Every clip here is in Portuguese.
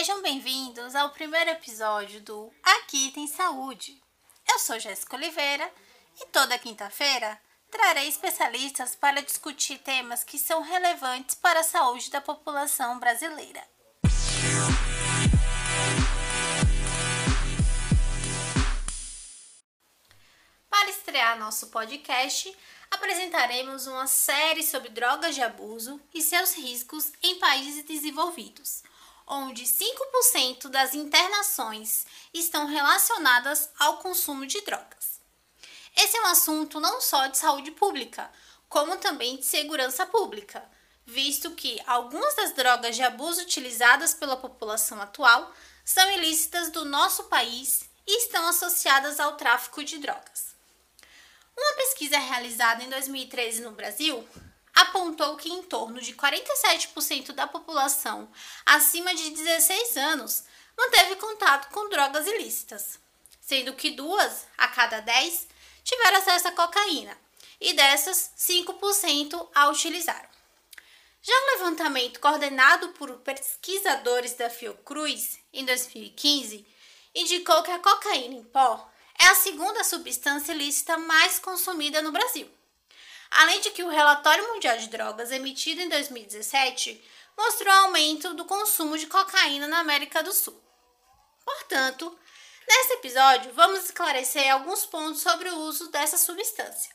Sejam bem-vindos ao primeiro episódio do Aqui Tem Saúde. Eu sou Jéssica Oliveira e toda quinta-feira trarei especialistas para discutir temas que são relevantes para a saúde da população brasileira. Para estrear nosso podcast, apresentaremos uma série sobre drogas de abuso e seus riscos em países desenvolvidos, onde 5% das internações estão relacionadas ao consumo de drogas. Esse é um assunto não só de saúde pública, como também de segurança pública, visto que algumas das drogas de abuso utilizadas pela população atual são ilícitas do nosso país e estão associadas ao tráfico de drogas. Uma pesquisa realizada em 2013 no Brasil apontou que em torno de 47% da população acima de 16 anos manteve contato com drogas ilícitas, sendo que duas a cada 10 tiveram acesso à cocaína e dessas 5% a utilizaram. Já o levantamento coordenado por pesquisadores da Fiocruz em 2015 indicou que a cocaína em pó é a segunda substância ilícita mais consumida no Brasil. Além de que o Relatório Mundial de Drogas, emitido em 2017, mostrou aumento do consumo de cocaína na América do Sul. Portanto, nesse episódio vamos esclarecer alguns pontos sobre o uso dessa substância.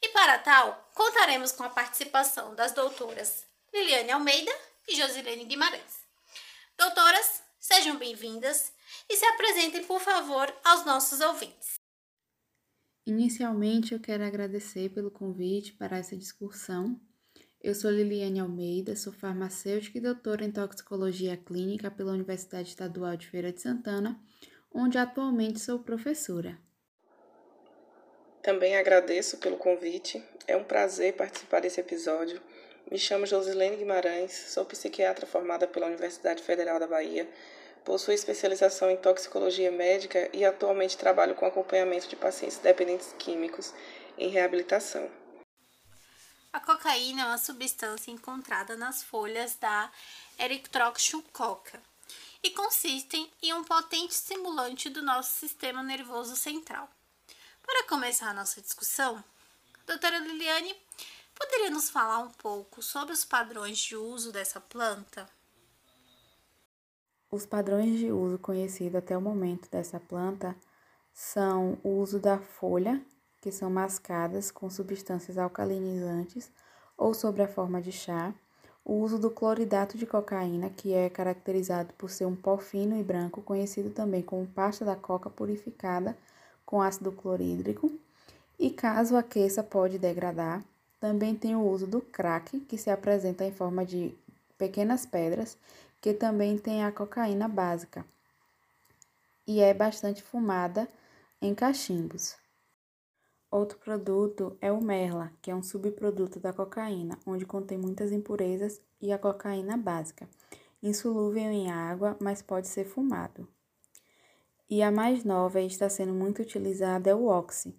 E para tal, contaremos com a participação das doutoras Liliane Almeida e Josilene Guimarães. Doutoras, sejam bem-vindas e se apresentem, por favor, aos nossos ouvintes. Inicialmente, eu quero agradecer pelo convite para essa discussão. Eu sou Liliane Almeida, sou farmacêutica e doutora em toxicologia clínica pela Universidade Estadual de Feira de Santana, onde atualmente sou professora. Também agradeço pelo convite. É um prazer participar desse episódio. Me chamo Josilene Guimarães, sou psiquiatra formada pela Universidade Federal da Bahia Possui especialização em toxicologia médica e atualmente trabalho com acompanhamento de pacientes dependentes químicos em reabilitação. A cocaína é uma substância encontrada nas folhas da Erythrococcus e consiste em um potente estimulante do nosso sistema nervoso central. Para começar a nossa discussão, doutora Liliane, poderia nos falar um pouco sobre os padrões de uso dessa planta? Os padrões de uso conhecidos até o momento dessa planta são o uso da folha, que são mascadas com substâncias alcalinizantes ou sob a forma de chá, o uso do cloridato de cocaína, que é caracterizado por ser um pó fino e branco, conhecido também como pasta da coca purificada com ácido clorídrico, e caso aqueça pode degradar. Também tem o uso do crack, que se apresenta em forma de pequenas pedras que também tem a cocaína básica e é bastante fumada em cachimbos. Outro produto é o merla, que é um subproduto da cocaína, onde contém muitas impurezas e a cocaína básica, insolúvel em água, mas pode ser fumado. E a mais nova e está sendo muito utilizada é o oxi,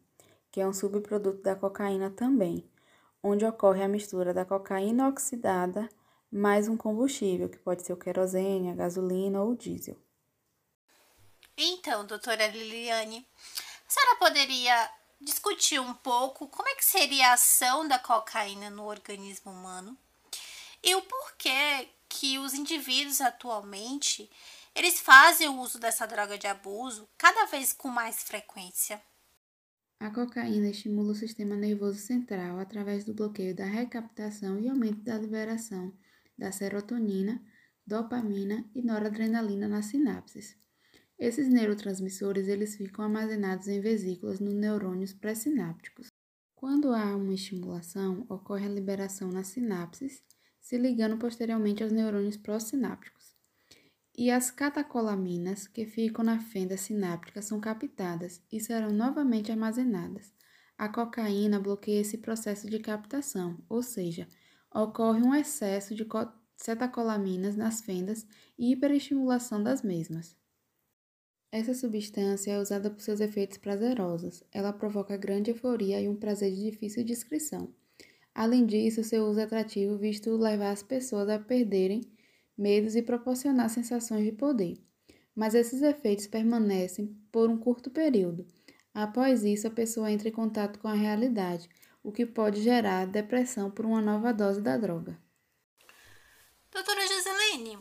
que é um subproduto da cocaína também, onde ocorre a mistura da cocaína oxidada mais um combustível, que pode ser o querosene, a gasolina ou o diesel. Então, doutora Liliane, a senhora poderia discutir um pouco como é que seria a ação da cocaína no organismo humano e o porquê que os indivíduos atualmente eles fazem o uso dessa droga de abuso cada vez com mais frequência. A cocaína estimula o sistema nervoso central através do bloqueio da recaptação e aumento da liberação da serotonina, dopamina e noradrenalina nas sinapses. Esses neurotransmissores eles ficam armazenados em vesículas nos neurônios pré-sinápticos. Quando há uma estimulação, ocorre a liberação nas sinapses, se ligando posteriormente aos neurônios pró-sinápticos. E as catacolaminas que ficam na fenda sináptica são captadas e serão novamente armazenadas. A cocaína bloqueia esse processo de captação, ou seja, ocorre um excesso de cetacolaminas nas fendas e hiperestimulação das mesmas. Essa substância é usada por seus efeitos prazerosos. Ela provoca grande euforia e um prazer de difícil descrição. Além disso, seu uso é atrativo visto levar as pessoas a perderem medos e proporcionar sensações de poder. Mas esses efeitos permanecem por um curto período. Após isso, a pessoa entra em contato com a realidade, o que pode gerar depressão por uma nova dose da droga. Doutora Giseline,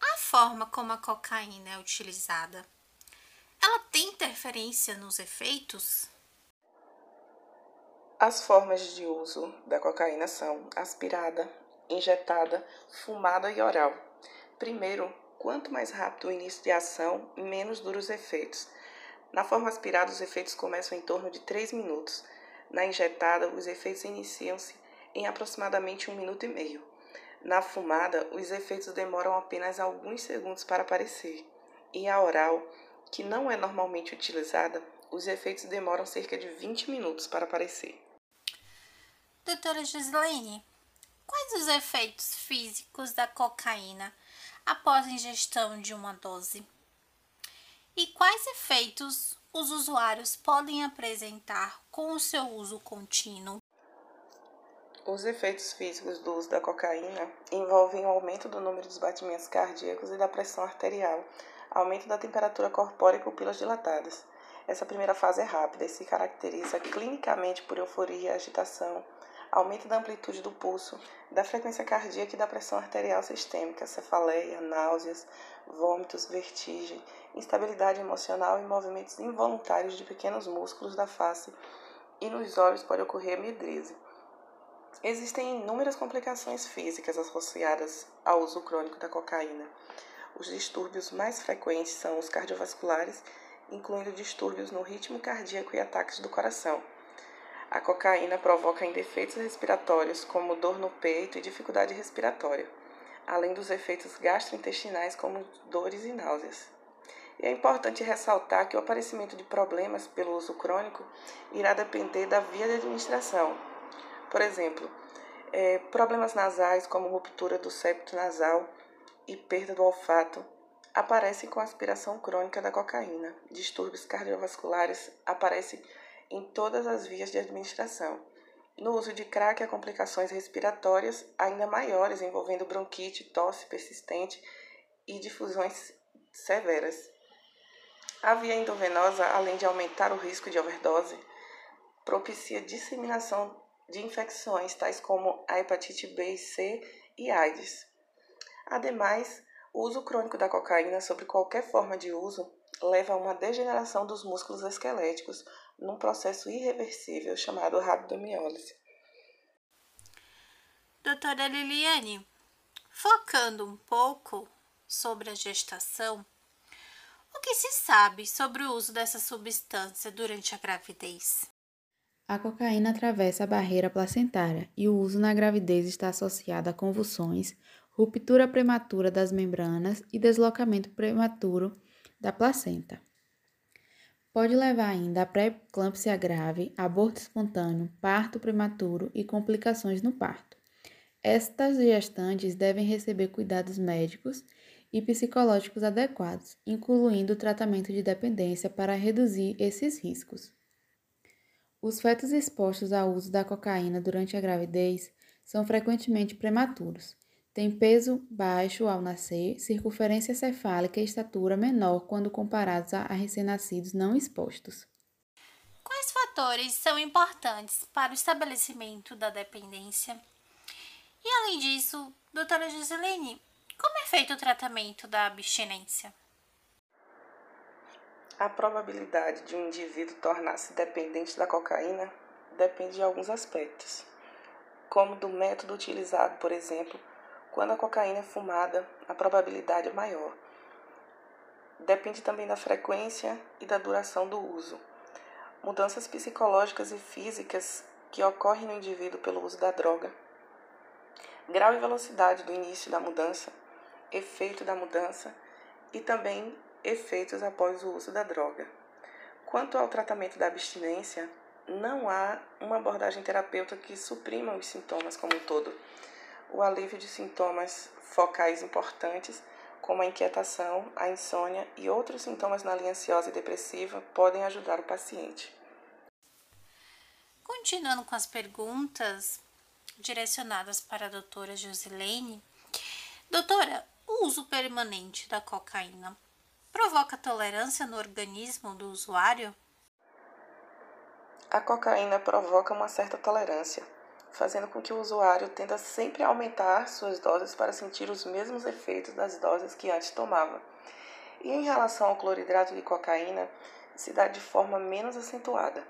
a forma como a cocaína é utilizada, ela tem interferência nos efeitos? As formas de uso da cocaína são aspirada, injetada, fumada e oral. Primeiro, quanto mais rápido o início de ação, menos duros os efeitos. Na forma aspirada, os efeitos começam em torno de 3 minutos. Na injetada, os efeitos iniciam-se em aproximadamente um minuto e meio. Na fumada, os efeitos demoram apenas alguns segundos para aparecer. E a oral, que não é normalmente utilizada, os efeitos demoram cerca de 20 minutos para aparecer. Doutora Gislaine, quais os efeitos físicos da cocaína após a ingestão de uma dose? E quais efeitos os usuários podem apresentar com o seu uso contínuo? Os efeitos físicos do uso da cocaína envolvem o aumento do número dos batimentos cardíacos e da pressão arterial, aumento da temperatura corpórea e pupilas dilatadas. Essa primeira fase é rápida e se caracteriza clinicamente por euforia, agitação, aumento da amplitude do pulso, da frequência cardíaca e da pressão arterial sistêmica, cefaleia, náuseas, vômitos, vertigem, instabilidade emocional e movimentos involuntários de pequenos músculos da face e nos olhos pode ocorrer medrise. Existem inúmeras complicações físicas associadas ao uso crônico da cocaína. Os distúrbios mais frequentes são os cardiovasculares, incluindo distúrbios no ritmo cardíaco e ataques do coração. A cocaína provoca indefeitos respiratórios, como dor no peito e dificuldade respiratória, além dos efeitos gastrointestinais, como dores e náuseas. E é importante ressaltar que o aparecimento de problemas pelo uso crônico irá depender da via de administração, por exemplo, é, problemas nasais, como ruptura do septo nasal e perda do olfato, aparecem com aspiração crônica da cocaína. Distúrbios cardiovasculares aparecem em todas as vias de administração. No uso de crack, há complicações respiratórias ainda maiores, envolvendo bronquite, tosse persistente e difusões severas. A via endovenosa, além de aumentar o risco de overdose, propicia disseminação de infecções tais como a hepatite B e C e AIDS. Ademais, o uso crônico da cocaína sobre qualquer forma de uso leva a uma degeneração dos músculos esqueléticos num processo irreversível chamado rabdomiólise. Doutora Liliane, focando um pouco sobre a gestação, o que se sabe sobre o uso dessa substância durante a gravidez? A cocaína atravessa a barreira placentária e o uso na gravidez está associado a convulsões, ruptura prematura das membranas e deslocamento prematuro da placenta. Pode levar ainda a pré-eclâmpsia grave, aborto espontâneo, parto prematuro e complicações no parto. Estas gestantes devem receber cuidados médicos e psicológicos adequados, incluindo o tratamento de dependência para reduzir esses riscos. Os fetos expostos ao uso da cocaína durante a gravidez são frequentemente prematuros. Têm peso baixo ao nascer, circunferência cefálica e estatura menor quando comparados a recém-nascidos não expostos. Quais fatores são importantes para o estabelecimento da dependência? E além disso, doutora Giseline, como é feito o tratamento da abstinência? A probabilidade de um indivíduo tornar-se dependente da cocaína depende de alguns aspectos, como do método utilizado, por exemplo, quando a cocaína é fumada, a probabilidade é maior. Depende também da frequência e da duração do uso. Mudanças psicológicas e físicas que ocorrem no indivíduo pelo uso da droga. Grau e velocidade do início da mudança, efeito da mudança e também efeitos após o uso da droga. Quanto ao tratamento da abstinência, não há uma abordagem terapêutica que suprima os sintomas como um todo. O alívio de sintomas focais importantes, como a inquietação, a insônia e outros sintomas na linha ansiosa e depressiva, podem ajudar o paciente. Continuando com as perguntas direcionadas para a doutora Josilene. Doutora, o uso permanente da cocaína provoca tolerância no organismo do usuário? A cocaína provoca uma certa tolerância, fazendo com que o usuário tenda sempre a aumentar suas doses para sentir os mesmos efeitos das doses que antes tomava. E em relação ao cloridrato de cocaína, se dá de forma menos acentuada,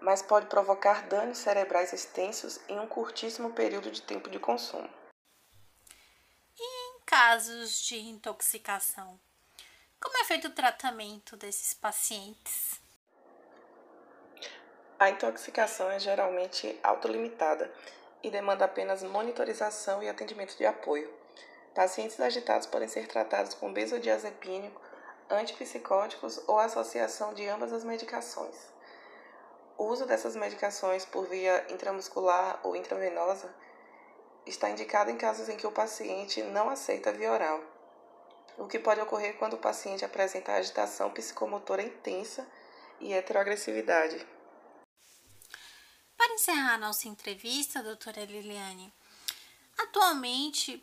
mas pode provocar danos cerebrais extensos em um curtíssimo período de tempo de consumo. E em casos de intoxicação? Como é feito o tratamento desses pacientes? A intoxicação é geralmente autolimitada e demanda apenas monitorização e atendimento de apoio. Pacientes agitados podem ser tratados com benzodiazepínico, antipsicóticos ou associação de ambas as medicações. O uso dessas medicações por via intramuscular ou intravenosa está indicado em casos em que o paciente não aceita via oral, o que pode ocorrer quando o paciente apresenta agitação psicomotora intensa e heteroagressividade. Para encerrar nossa entrevista, doutora Liliane, atualmente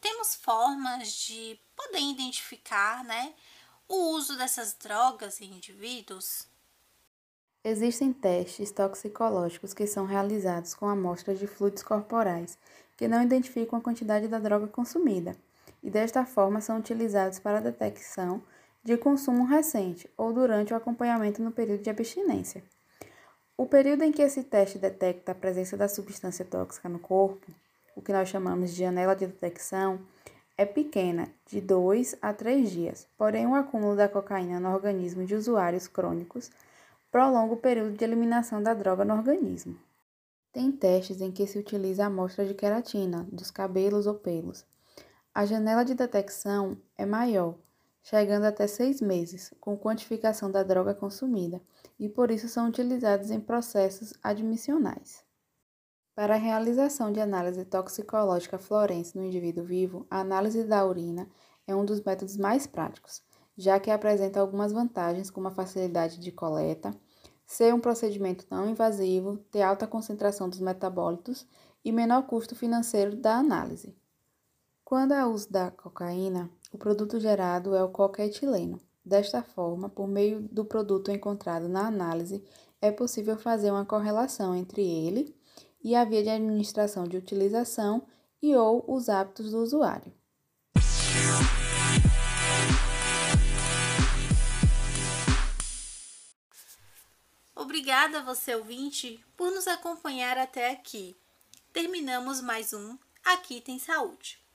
temos formas de poder identificar né, o uso dessas drogas em indivíduos? Existem testes toxicológicos que são realizados com amostras de fluidos corporais que não identificam a quantidade da droga consumida e desta forma são utilizados para a detecção de consumo recente ou durante o acompanhamento no período de abstinência. O período em que esse teste detecta a presença da substância tóxica no corpo, o que nós chamamos de janela de detecção, é pequena, de 2 a 3 dias, porém o acúmulo da cocaína no organismo de usuários crônicos prolonga o período de eliminação da droga no organismo. Tem testes em que se utiliza a amostra de queratina dos cabelos ou pelos. A janela de detecção é maior, chegando até seis meses, com quantificação da droga consumida, e por isso são utilizados em processos admissionais. Para a realização de análise toxicológica florense no indivíduo vivo, a análise da urina é um dos métodos mais práticos, já que apresenta algumas vantagens, como a facilidade de coleta, ser um procedimento não invasivo, ter alta concentração dos metabólitos e menor custo financeiro da análise. Quando há uso da cocaína, o produto gerado é o coquetileno. Desta forma, por meio do produto encontrado na análise, é possível fazer uma correlação entre ele e a via de administração de utilização e ou os hábitos do usuário. Obrigada você ouvinte por nos acompanhar até aqui. Terminamos mais um Aqui tem Saúde.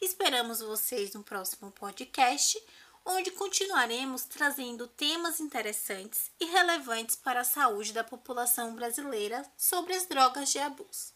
Esperamos vocês no próximo podcast, onde continuaremos trazendo temas interessantes e relevantes para a saúde da população brasileira sobre as drogas de abuso.